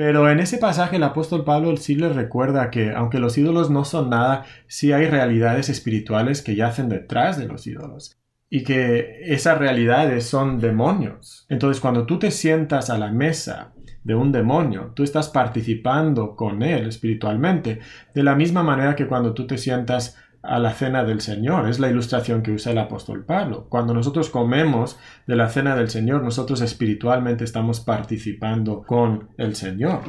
Pero en ese pasaje el apóstol Pablo sí les recuerda que aunque los ídolos no son nada, sí hay realidades espirituales que yacen detrás de los ídolos y que esas realidades son demonios. Entonces cuando tú te sientas a la mesa de un demonio, tú estás participando con él espiritualmente, de la misma manera que cuando tú te sientas a la cena del Señor. Es la ilustración que usa el apóstol Pablo. Cuando nosotros comemos de la cena del Señor, nosotros espiritualmente estamos participando con el Señor.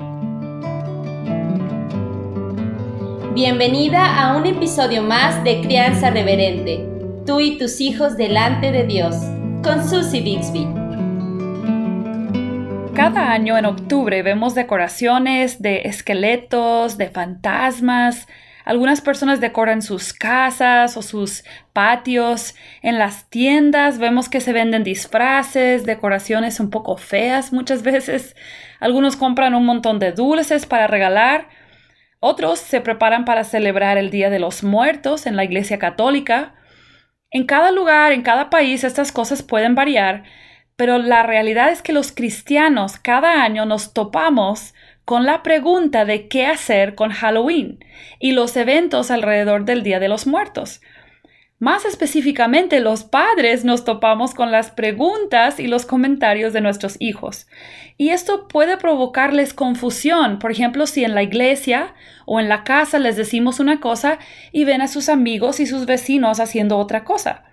Bienvenida a un episodio más de Crianza Reverente. Tú y tus hijos delante de Dios, con Susie Bixby. Cada año en octubre vemos decoraciones de esqueletos, de fantasmas, algunas personas decoran sus casas o sus patios. En las tiendas vemos que se venden disfraces, decoraciones un poco feas muchas veces. Algunos compran un montón de dulces para regalar. Otros se preparan para celebrar el Día de los Muertos en la Iglesia Católica. En cada lugar, en cada país, estas cosas pueden variar, pero la realidad es que los cristianos cada año nos topamos con la pregunta de qué hacer con Halloween y los eventos alrededor del Día de los Muertos. Más específicamente, los padres nos topamos con las preguntas y los comentarios de nuestros hijos. Y esto puede provocarles confusión, por ejemplo, si en la iglesia o en la casa les decimos una cosa y ven a sus amigos y sus vecinos haciendo otra cosa.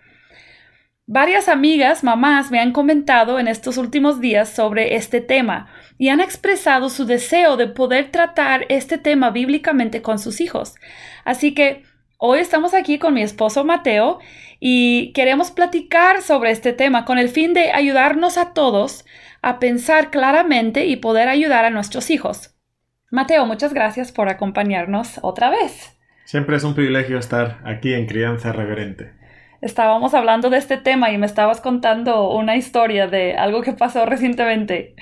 Varias amigas, mamás, me han comentado en estos últimos días sobre este tema y han expresado su deseo de poder tratar este tema bíblicamente con sus hijos. Así que hoy estamos aquí con mi esposo Mateo y queremos platicar sobre este tema con el fin de ayudarnos a todos a pensar claramente y poder ayudar a nuestros hijos. Mateo, muchas gracias por acompañarnos otra vez. Siempre es un privilegio estar aquí en Crianza Reverente estábamos hablando de este tema y me estabas contando una historia de algo que pasó recientemente.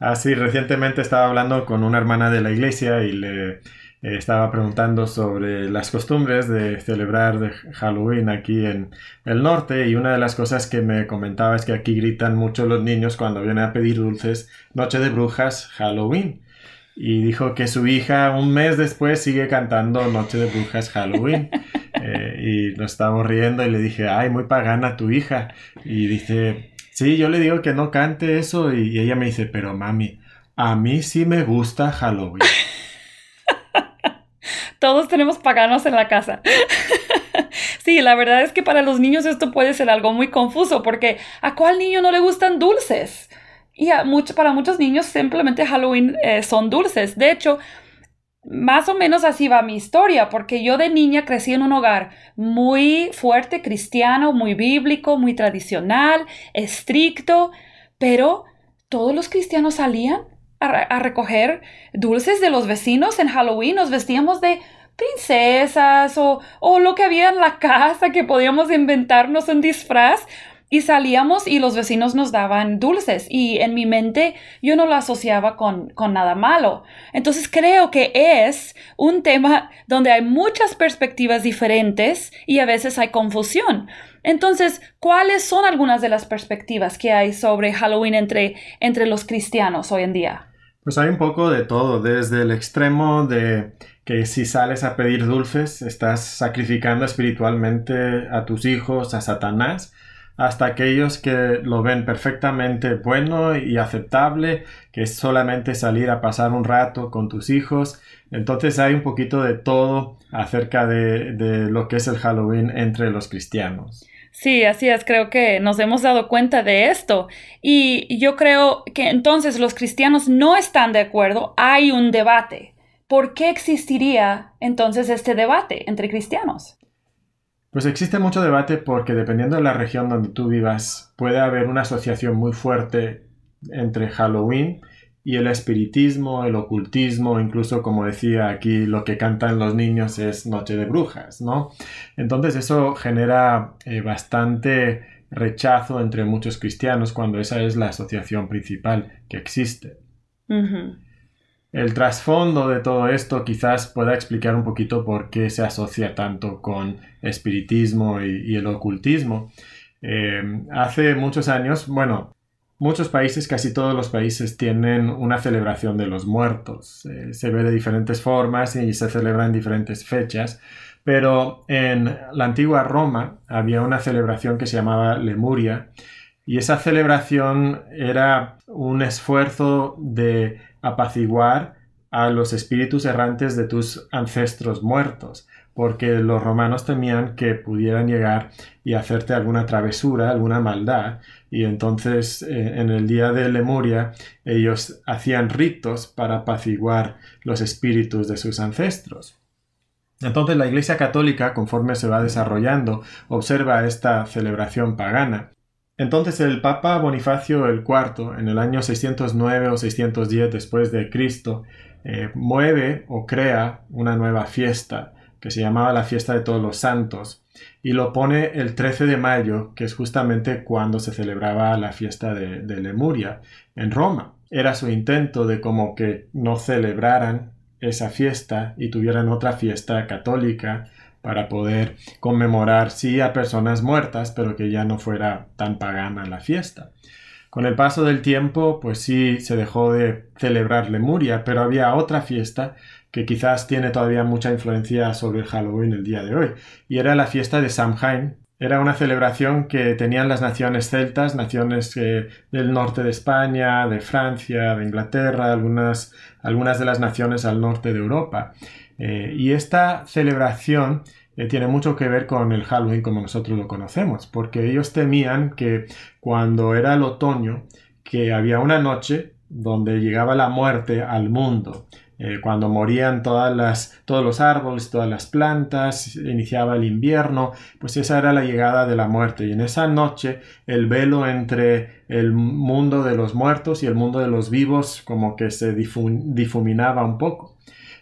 Ah, sí, recientemente estaba hablando con una hermana de la iglesia y le eh, estaba preguntando sobre las costumbres de celebrar Halloween aquí en el norte y una de las cosas que me comentaba es que aquí gritan mucho los niños cuando vienen a pedir dulces Noche de Brujas, Halloween. Y dijo que su hija un mes después sigue cantando Noche de Brujas, Halloween. Eh, y nos estábamos riendo y le dije, ay, muy pagana tu hija. Y dice, sí, yo le digo que no cante eso y, ella me dice, pero mami, a mí sí me gusta Halloween. Todos tenemos paganos en la casa. sí, la verdad es que para los niños esto puede ser algo muy confuso porque ¿a cuál niño no le gustan dulces? Y a para muchos niños simplemente Halloween eh, son dulces. De hecho, más o menos así va mi historia, porque yo de niña crecí en un hogar muy fuerte, cristiano, muy bíblico, muy tradicional, estricto, pero todos los cristianos salían a, recoger dulces de los vecinos en Halloween, nos vestíamos de princesas o, o lo que había en la casa que podíamos inventarnos un disfraz y salíamos y los vecinos nos daban dulces y en mi mente yo no lo asociaba con, con, nada malo. Entonces creo que es un tema donde hay muchas perspectivas diferentes y a veces hay confusión. Entonces, ¿cuáles son algunas de las perspectivas que hay sobre Halloween entre, entre los cristianos hoy en día? Pues hay un poco de todo, desde el extremo de que si sales a pedir dulces, estás sacrificando espiritualmente a tus hijos, a Satanás, hasta aquellos que lo ven perfectamente bueno y aceptable, que es solamente salir a pasar un rato con tus hijos. Entonces hay un poquito de todo acerca de, de lo que es el Halloween entre los cristianos. Sí, así es, creo que nos hemos dado cuenta de esto. Y yo creo que entonces los cristianos no están de acuerdo, hay un debate. ¿Por qué existiría entonces este debate entre cristianos? Pues existe mucho debate porque dependiendo de la región donde tú vivas, puede haber una asociación muy fuerte entre Halloween y el espiritismo, el ocultismo, incluso como decía aquí, lo que cantan los niños es Noche de Brujas, ¿no? Entonces eso genera eh, bastante rechazo entre muchos cristianos cuando esa es la asociación principal que existe. El trasfondo de todo esto quizás pueda explicar un poquito por qué se asocia tanto con espiritismo y, el ocultismo. Eh, hace muchos años, bueno, muchos países, casi todos los países, tienen una celebración de los muertos. Eh, se ve de diferentes formas y se celebra en diferentes fechas. Pero en la antigua Roma había una celebración que se llamaba Lemuria y esa celebración era un esfuerzo de apaciguar a los espíritus errantes de tus ancestros muertos, porque los romanos temían que pudieran llegar y hacerte alguna travesura, alguna maldad, y entonces eh, en el día de Lemuria ellos hacían ritos para apaciguar los espíritus de sus ancestros. Entonces la Iglesia Católica, conforme se va desarrollando, observa esta celebración pagana. Entonces el Papa Bonifacio IV, en el año 609 o 610 después de Cristo, eh, mueve o crea una nueva fiesta que se llamaba la fiesta de todos los santos y lo pone el 13 de mayo, que es justamente cuando se celebraba la fiesta de, de Lemuria en Roma. Era su intento de como que no celebraran esa fiesta y tuvieran otra fiesta católica para poder conmemorar sí a personas muertas, pero que ya no fuera tan pagana la fiesta. Con el paso del tiempo, pues sí se dejó de celebrar Lemuria, pero había otra fiesta que quizás tiene todavía mucha influencia sobre el Halloween el día de hoy, y era la fiesta de Samhain. Era una celebración que tenían las naciones celtas, naciones eh, del norte de España, de Francia, de Inglaterra, algunas, algunas de las naciones al norte de Europa. Eh, y esta celebración eh, tiene mucho que ver con el Halloween como nosotros lo conocemos, porque ellos temían que cuando era el otoño, que había una noche donde llegaba la muerte al mundo, eh, cuando morían todas las, todos los árboles, todas las plantas, iniciaba el invierno, pues esa era la llegada de la muerte. Y en esa noche el velo entre el mundo de los muertos y el mundo de los vivos como que se difuminaba un poco.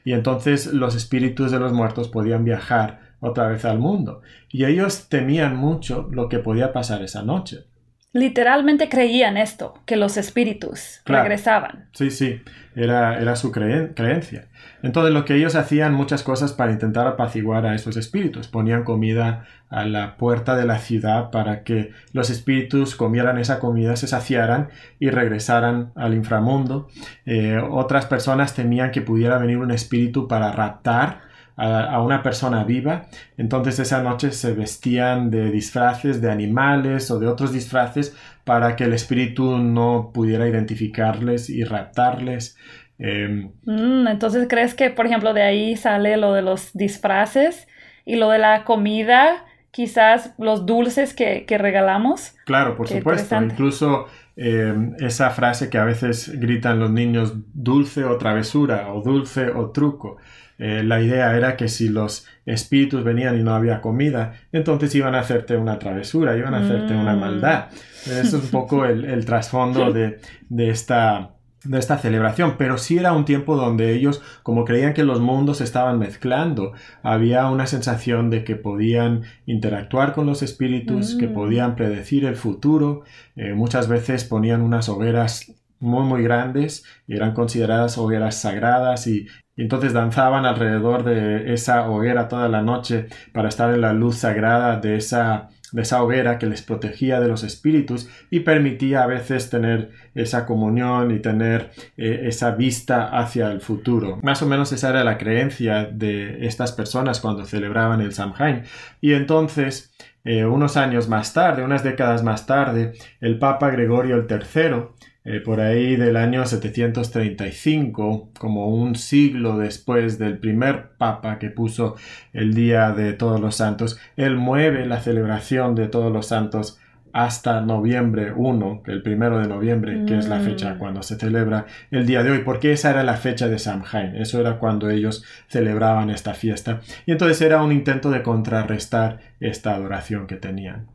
Y entonces los espíritus de los muertos podían viajar otra vez al mundo. Y ellos temían mucho lo que podía pasar esa noche. Literalmente creían esto, que los espíritus regresaban. Sí, sí, era, era su creencia. Entonces lo que ellos hacían muchas cosas para intentar apaciguar a esos espíritus. Ponían comida a la puerta de la ciudad para que los espíritus comieran esa comida, se saciaran y regresaran al inframundo. Eh, otras personas temían que pudiera venir un espíritu para raptar a, una persona viva. Entonces esa noche se vestían de disfraces de animales o de otros disfraces para que el espíritu no pudiera identificarles y raptarles. Em, mm, entonces, ¿crees que, por ejemplo, de ahí sale lo de los disfraces y lo de la comida? Quizás los dulces que, regalamos. Claro, por supuesto. Incluso em, esa frase que a veces gritan los niños, dulce o travesura, o dulce o truco. Eh, la idea era que si los espíritus venían y no había comida, entonces iban a hacerte una travesura, iban a hacerte una mm. maldad. Eso es un poco el, trasfondo de, esta de esta celebración, pero sí era un tiempo donde ellos, como creían que los mundos se estaban mezclando, había una sensación de que podían interactuar con los espíritus, que mm. podían predecir el futuro, eh, muchas veces ponían unas hogueras muy muy grandes y eran consideradas hogueras sagradas y, y entonces danzaban alrededor de esa hoguera toda la noche para estar en la luz sagrada de esa, de esa hoguera que les protegía de los espíritus y permitía a veces tener esa comunión y tener eh, esa vista hacia el futuro. Más o menos esa era la creencia de estas personas cuando celebraban el Samhain. Y entonces, eh, unos años más tarde, unas décadas más tarde, el Papa Gregorio III eh, por ahí del año 735, como un siglo después del primer papa que puso el Día de Todos los Santos, él mueve la celebración de Todos los Santos hasta noviembre 1, el primero de noviembre, que es la fecha mm. cuando se celebra el día de hoy, porque esa era la fecha de Samhain, eso era cuando ellos celebraban esta fiesta, y entonces era un intento de contrarrestar esta adoración que tenían.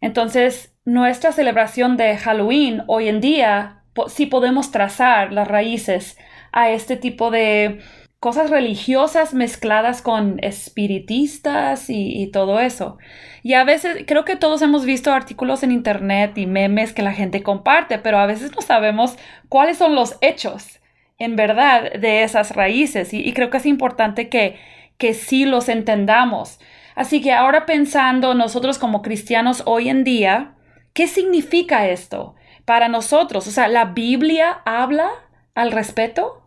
Entonces, nuestra celebración de Halloween hoy en día, sí podemos trazar las raíces a este tipo de cosas religiosas mezcladas con espiritistas y, todo eso. Y a veces creo que todos hemos visto artículos en internet y memes que la gente comparte, pero a veces no sabemos cuáles son los hechos en verdad de esas raíces y, creo que es importante que, que sí los entendamos. Así que ahora pensando nosotros como cristianos hoy en día, ¿qué significa esto? para nosotros? O sea, ¿la Biblia habla al respeto?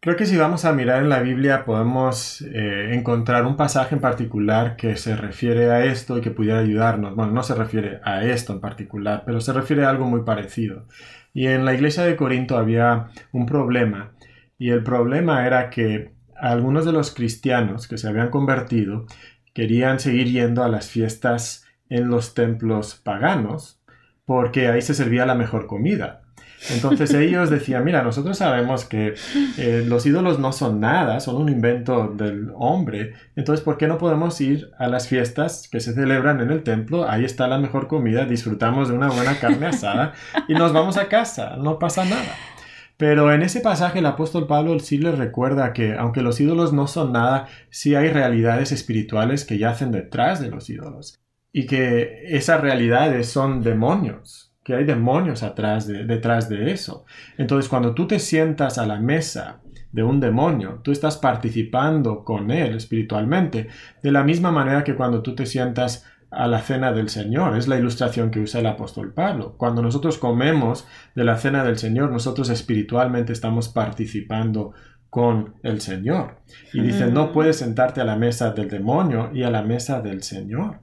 Creo que si vamos a mirar en la Biblia podemos eh, encontrar un pasaje en particular que se refiere a esto y que pudiera ayudarnos. Bueno, no se refiere a esto en particular, pero se refiere a algo muy parecido. Y en la iglesia de Corinto había un problema. Y el problema era que algunos de los cristianos que se habían convertido querían seguir yendo a las fiestas en los templos paganos porque ahí se servía la mejor comida. Entonces ellos decían, mira, nosotros sabemos que eh, los ídolos no son nada, son un invento del hombre, entonces ¿por qué no podemos ir a las fiestas que se celebran en el templo? Ahí está la mejor comida, disfrutamos de una buena carne asada y nos vamos a casa, no pasa nada. Pero en ese pasaje el apóstol Pablo sí les recuerda que aunque los ídolos no son nada, sí hay realidades espirituales que yacen detrás de los ídolos y que esas realidades son demonios que hay demonios atrás de, detrás de eso. Entonces, cuando tú te sientas a la mesa de un demonio, tú estás participando con él espiritualmente, de la misma manera que cuando tú te sientas a la cena del Señor. Es la ilustración que usa el apóstol Pablo. Cuando nosotros comemos de la cena del Señor, nosotros espiritualmente estamos participando con el Señor. Y dice, no puedes sentarte a la mesa del demonio y a la mesa del Señor.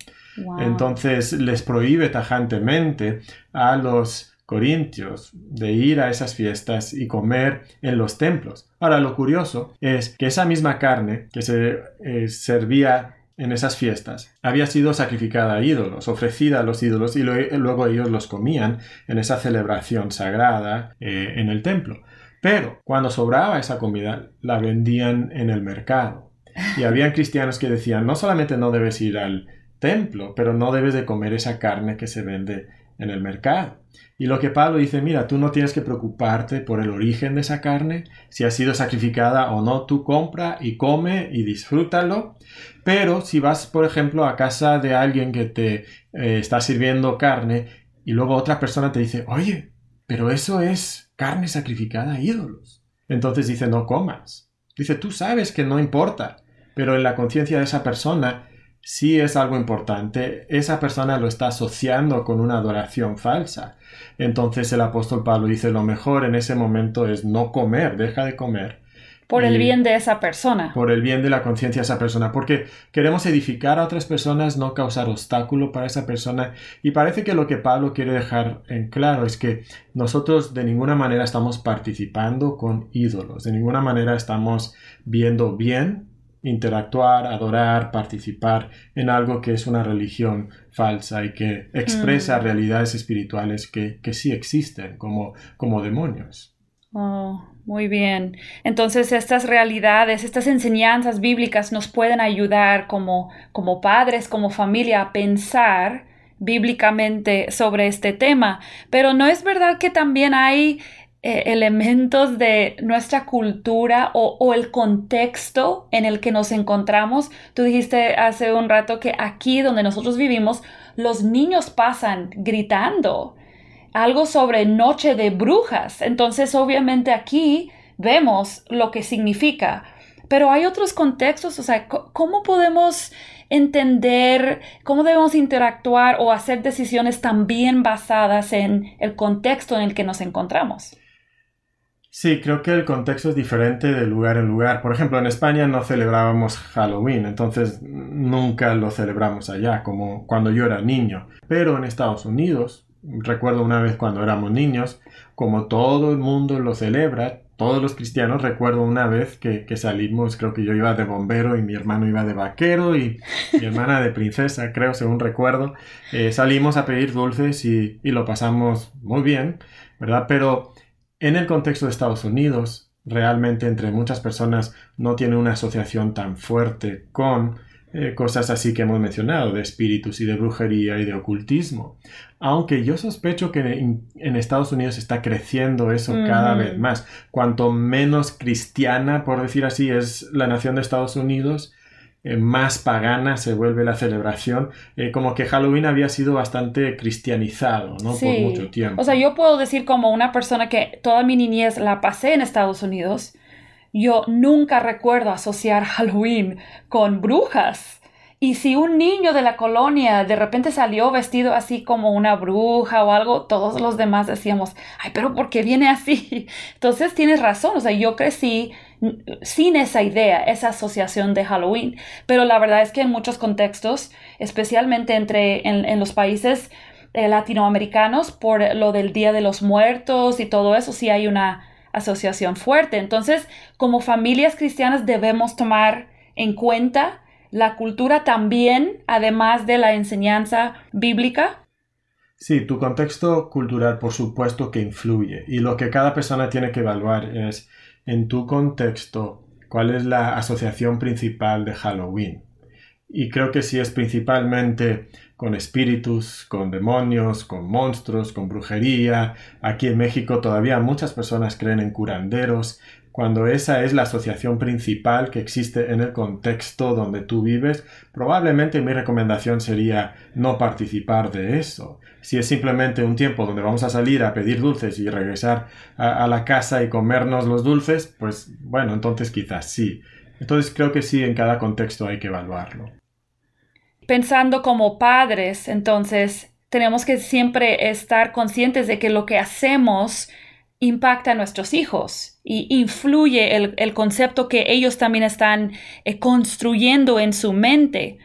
Entonces les prohíbe tajantemente a los corintios de ir a esas fiestas y comer en los templos. Ahora, lo curioso es que esa misma carne que se eh, servía en esas fiestas había sido sacrificada a ídolos, ofrecida a los ídolos y luego ellos los comían en esa celebración sagrada eh, en el templo. Pero cuando sobraba esa comida, la vendían en el mercado. Y habían cristianos que decían, no solamente no debes ir al templo, pero no debes de comer esa carne que se vende en el mercado. Y lo que Pablo dice, mira, tú no tienes que preocuparte por el origen de esa carne, si ha sido sacrificada o no, tú compra y come y disfrútalo. Pero si vas, por ejemplo, a casa de alguien que te eh, está sirviendo carne y luego otra persona te dice, oye, pero eso es carne sacrificada a ídolos. Entonces dice, no comas. Dice, tú sabes que no importa, pero en la conciencia de esa persona si es algo importante, esa persona lo está asociando con una adoración falsa. Entonces el apóstol Pablo dice lo mejor en ese momento es no comer, deja de comer. Por el bien de esa persona. Por el bien de la conciencia de esa persona, porque queremos edificar a otras personas, no causar obstáculo para esa persona. Y parece que lo que Pablo quiere dejar en claro es que nosotros de ninguna manera estamos participando con ídolos, de ninguna manera estamos viendo bien interactuar, adorar, participar en algo que es una religión falsa y que expresa mm. realidades espirituales que, sí existen como, como demonios. Oh, muy bien. Entonces estas realidades, estas enseñanzas bíblicas nos pueden ayudar como, como padres, como familia a pensar bíblicamente sobre este tema. Pero no es verdad que también hay eh, elementos de nuestra cultura o, el contexto en el que nos encontramos. Tú dijiste hace un rato que aquí donde nosotros vivimos, los niños pasan gritando algo sobre noche de brujas. Entonces, obviamente aquí vemos lo que significa. Pero hay otros contextos, o sea, ¿cómo podemos entender, cómo debemos interactuar o hacer decisiones también basadas en el contexto en el que nos encontramos? Sí, creo que el contexto es diferente de lugar en lugar. Por ejemplo, en España no celebrábamos Halloween, entonces nunca lo celebramos allá, como cuando yo era niño. Pero en Estados Unidos, recuerdo una vez cuando éramos niños, como todo el mundo lo celebra, todos los cristianos, recuerdo una vez que, salimos, creo que yo iba de bombero y mi hermano iba de vaquero y mi hermana de princesa, creo, según recuerdo. Eh, salimos a pedir dulces y, y lo pasamos muy bien, ¿verdad? Pero en el contexto de Estados Unidos, realmente entre muchas personas no tiene una asociación tan fuerte con eh, cosas así que hemos mencionado, de espíritus y de brujería y de ocultismo. Aunque yo sospecho que en, Estados Unidos está creciendo eso cada vez más. Cuanto menos cristiana, por decir así, es la nación de Estados Unidos, eh, más pagana se vuelve la celebración, eh, como que Halloween había sido bastante cristianizado, ¿no? Por mucho tiempo. O sea, yo puedo decir como una persona que toda mi niñez la pasé en Estados Unidos, yo nunca recuerdo asociar Halloween con brujas. Y si un niño de la colonia de repente salió vestido así como una bruja o algo, todos los demás decíamos, ay, pero ¿por qué viene así? Entonces tienes razón, o sea, yo crecí sin esa idea, esa asociación de Halloween, pero la verdad es que en muchos contextos, especialmente entre en, los países eh, latinoamericanos, por lo del Día de los Muertos y todo eso, sí hay una asociación fuerte. Entonces, como familias cristianas debemos tomar en cuenta la cultura también, además de la enseñanza bíblica? Sí, tu contexto cultural por supuesto que influye y lo que cada persona tiene que evaluar es en tu contexto cuál es la asociación principal de Halloween. Y creo que si es principalmente con espíritus, con demonios, con monstruos, con brujería. Aquí en México todavía muchas personas creen en curanderos, cuando esa es la asociación principal que existe en el contexto donde tú vives, probablemente mi recomendación sería no participar de eso. Si es simplemente un tiempo donde vamos a salir a pedir dulces y regresar a, la casa y comernos los dulces, pues bueno, entonces quizás sí. Entonces creo que sí, en cada contexto hay que evaluarlo. Pensando como padres, entonces tenemos que siempre estar conscientes de que lo que hacemos impacta a nuestros hijos y influye el, concepto que ellos también están eh, construyendo en su mente.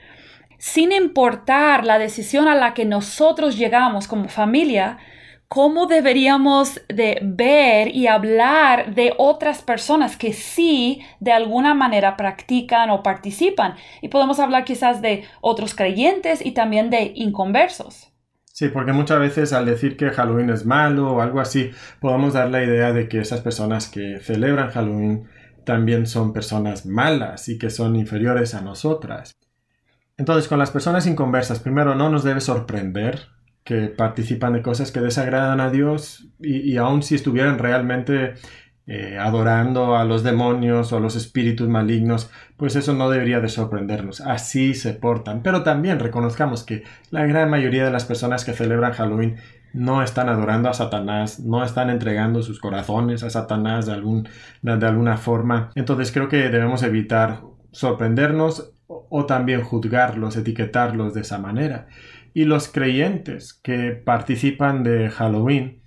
Sin importar la decisión a la que nosotros llegamos como familia, cómo deberíamos de ver y hablar de otras personas que sí de alguna manera practican o participan. Y podemos hablar quizás de otros creyentes y también de inconversos. Sí, porque muchas veces al decir que Halloween es malo o algo así, podemos dar la idea de que esas personas que celebran Halloween también son personas malas y que son inferiores a nosotras. Entonces, con las personas inconversas, primero no nos debe sorprender que participan de cosas que desagradan a Dios y, aun si estuvieran realmente eh, adorando a los demonios o a los espíritus malignos, pues eso no debería de sorprendernos. Así se portan. Pero también reconozcamos que la gran mayoría de las personas que celebran Halloween no están adorando a Satanás, no están entregando sus corazones a Satanás de, algún, de alguna forma. Entonces creo que debemos evitar sorprendernos o también juzgarlos, etiquetarlos de esa manera. Y los creyentes que participan de Halloween,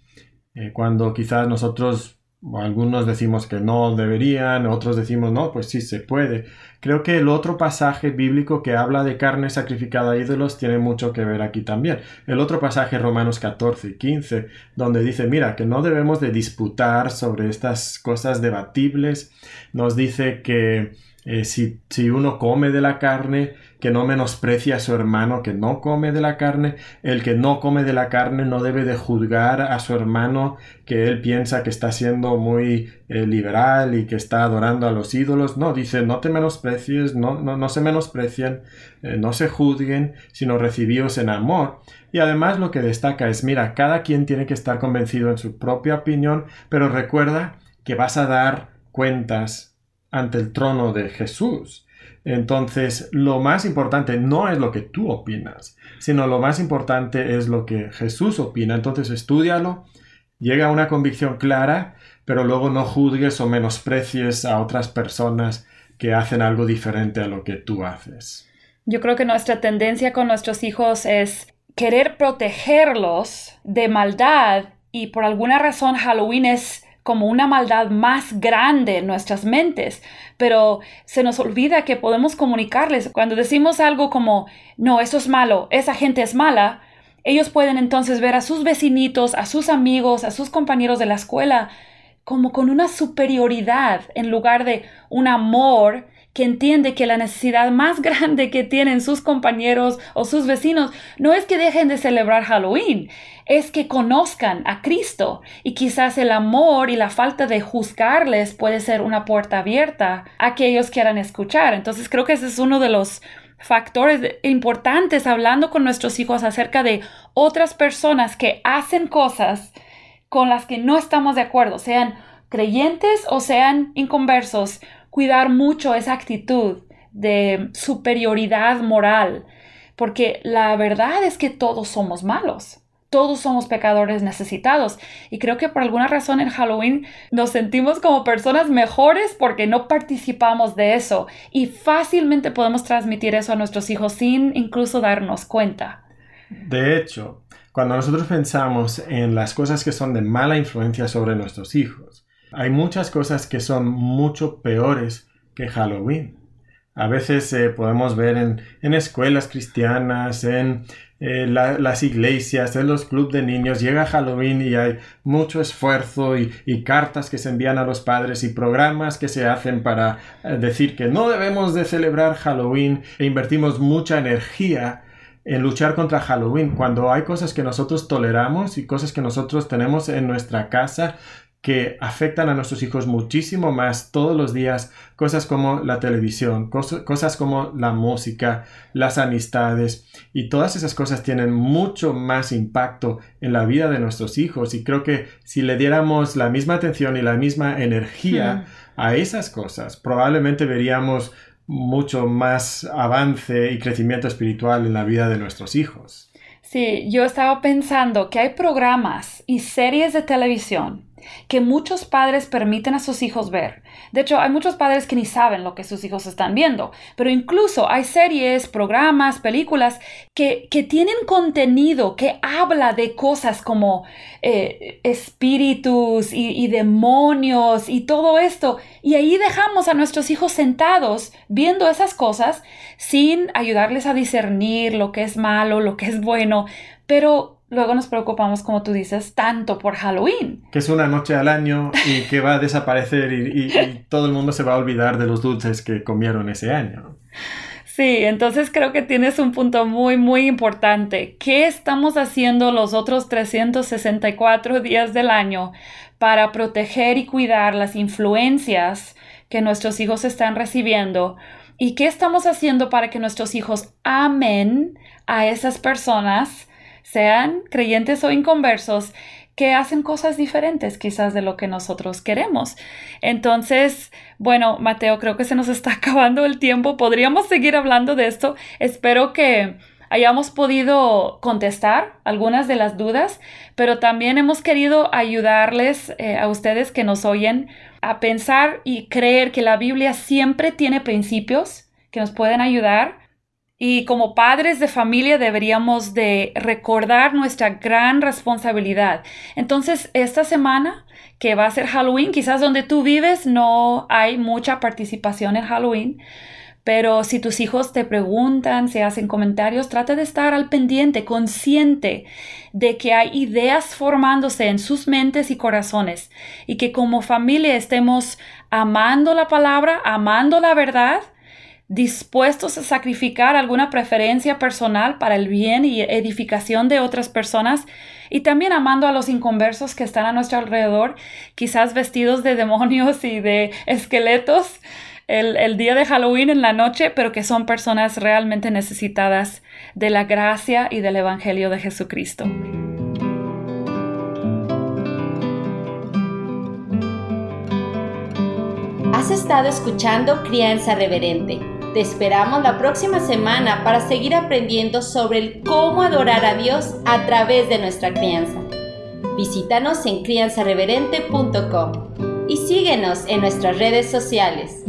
eh, cuando quizás nosotros algunos decimos que no deberían, otros decimos no, pues sí se puede. Creo que el otro pasaje bíblico que habla de carne sacrificada a ídolos tiene mucho que ver aquí también. El otro pasaje Romanos 14 y 15, donde dice, mira, que no debemos de disputar sobre estas cosas debatibles, nos dice que eh, si, uno come de la carne, que no menosprecie a su hermano que no come de la carne. El que no come de la carne no debe de juzgar a su hermano que él piensa que está siendo muy eh, liberal y que está adorando a los ídolos. No, dice, no te menosprecies, no, no, no se menosprecien, eh, no se juzguen, sino recibíos en amor. Y además lo que destaca es, mira, cada quien tiene que estar convencido en su propia opinión, pero recuerda que vas a dar cuentas ante el trono de Jesús. Entonces, lo más importante no es lo que tú opinas, sino lo más importante es lo que Jesús opina. Entonces, estudialo, llega a una convicción clara, pero luego no juzgues o menosprecies a otras personas que hacen algo diferente a lo que tú haces. Yo creo que nuestra tendencia con nuestros hijos es querer protegerlos de maldad y por alguna razón Halloween es como una maldad más grande en nuestras mentes, pero se nos olvida que podemos comunicarles. Cuando decimos algo como, no, eso es malo, esa gente es mala, ellos pueden entonces ver a sus vecinitos, a sus amigos, a sus compañeros de la escuela, como con una superioridad en lugar de un amor que entiende que la necesidad más grande que tienen sus compañeros o sus vecinos no es que dejen de celebrar Halloween, es que conozcan a Cristo y quizás el amor y la falta de juzgarles puede ser una puerta abierta a que ellos quieran escuchar. Entonces creo que ese es uno de los factores importantes hablando con nuestros hijos acerca de otras personas que hacen cosas con las que no estamos de acuerdo, sean creyentes o sean inconversos cuidar mucho esa actitud de superioridad moral, porque la verdad es que todos somos malos. todos somos pecadores necesitados. Y creo que por alguna razón en Halloween nos sentimos como personas mejores porque no participamos de eso. Y fácilmente podemos transmitir eso a nuestros hijos sin incluso darnos cuenta. De hecho, cuando nosotros pensamos en las cosas que son de mala influencia sobre nuestros hijos, hay muchas cosas que son mucho peores que Halloween. A veces eh, podemos ver en, escuelas cristianas, en eh, las iglesias, en los clubes de niños, llega Halloween y hay mucho esfuerzo y, cartas que se envían a los padres y programas que se hacen para eh, decir que no debemos de celebrar Halloween e invertimos mucha energía en luchar contra Halloween, cuando hay cosas que nosotros toleramos y cosas que nosotros tenemos en nuestra casa que afectan a nuestros hijos muchísimo más todos los días, cosas como la televisión, cosas como la música, las amistades y todas esas cosas tienen mucho más impacto en la vida de nuestros hijos y creo que si le diéramos la misma atención y la misma energía a esas cosas, probablemente veríamos mucho más avance y crecimiento espiritual en la vida de nuestros hijos. Sí, yo estaba pensando que hay programas y series de televisión que muchos padres permiten a sus hijos ver. De hecho, hay muchos padres que ni saben lo que sus hijos están viendo, pero incluso hay series, programas, películas que, tienen contenido que habla de cosas como eh, espíritus y, y demonios y todo esto. Y ahí dejamos a nuestros hijos sentados viendo esas cosas sin ayudarles a discernir lo que es malo, lo que es bueno. Pero luego nos preocupamos, como tú dices, tanto por Halloween. Que es una noche al año y que va a desaparecer y, todo el mundo se va a olvidar de los dulces que comieron ese año. Sí, entonces creo que tienes un punto muy, muy importante. ¿Qué estamos haciendo los otros 364 días del año para proteger y cuidar las influencias que nuestros hijos están recibiendo? ¿Y qué estamos haciendo para que nuestros hijos amen a esas personas? Sean creyentes o inconversos, que hacen cosas diferentes quizás de lo que nosotros queremos. Entonces, bueno, Mateo, creo que se nos está acabando el tiempo. Podríamos seguir hablando de esto. Espero que hayamos podido contestar algunas de las dudas, pero también hemos querido ayudarles eh, a ustedes que nos oyen a pensar y creer que la Biblia siempre tiene principios que nos pueden ayudar y como padres de familia deberíamos de recordar nuestra gran responsabilidad. Entonces, esta semana que va a ser Halloween, quizás donde tú vives no hay mucha participación en Halloween, pero si tus hijos te preguntan, se hacen comentarios, trata de estar al pendiente, consciente de que hay ideas formándose en sus mentes y corazones y que como familia estemos amando la palabra, amando la verdad dispuestos a sacrificar alguna preferencia personal para el bien y edificación de otras personas y también amando a los inconversos que están a nuestro alrededor, quizás vestidos de demonios y de esqueletos el, el, día de Halloween en la noche, pero que son personas realmente necesitadas de la gracia y del Evangelio de Jesucristo. Has estado escuchando Crianza Reverente te esperamos la próxima semana para seguir aprendiendo sobre el cómo adorar a Dios a través de nuestra crianza. Visítanos en crianzareverente.com y síguenos en nuestras redes sociales.